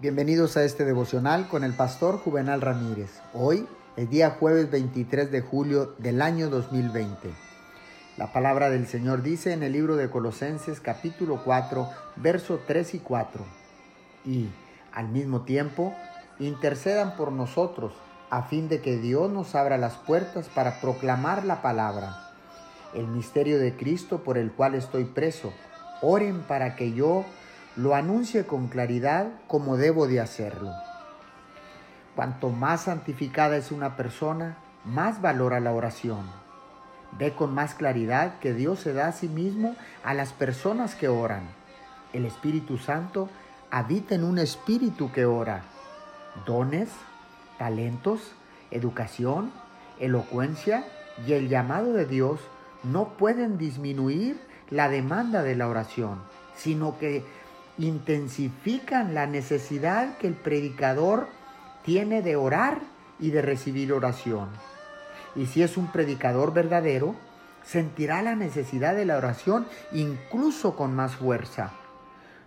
Bienvenidos a este devocional con el pastor Juvenal Ramírez. Hoy es día jueves 23 de julio del año 2020. La palabra del Señor dice en el libro de Colosenses capítulo 4, verso 3 y 4. Y, al mismo tiempo, intercedan por nosotros a fin de que Dios nos abra las puertas para proclamar la palabra, el misterio de Cristo por el cual estoy preso. Oren para que yo lo anuncie con claridad como debo de hacerlo. Cuanto más santificada es una persona, más valora la oración. Ve con más claridad que Dios se da a sí mismo a las personas que oran. El Espíritu Santo habita en un espíritu que ora. Dones, talentos, educación, elocuencia y el llamado de Dios no pueden disminuir la demanda de la oración, sino que intensifican la necesidad que el predicador tiene de orar y de recibir oración. Y si es un predicador verdadero, sentirá la necesidad de la oración incluso con más fuerza.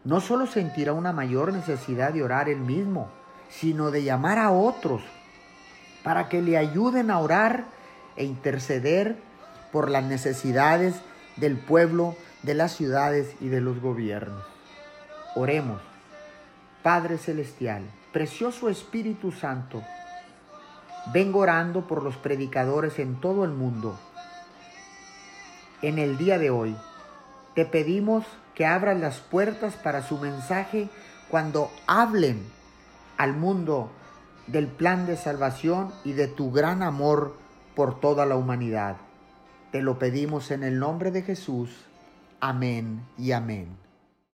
No solo sentirá una mayor necesidad de orar él mismo, sino de llamar a otros para que le ayuden a orar e interceder por las necesidades del pueblo, de las ciudades y de los gobiernos. Oremos. Padre Celestial, precioso Espíritu Santo, vengo orando por los predicadores en todo el mundo. En el día de hoy, te pedimos que abras las puertas para su mensaje cuando hablen al mundo del plan de salvación y de tu gran amor por toda la humanidad. Te lo pedimos en el nombre de Jesús. Amén y amén.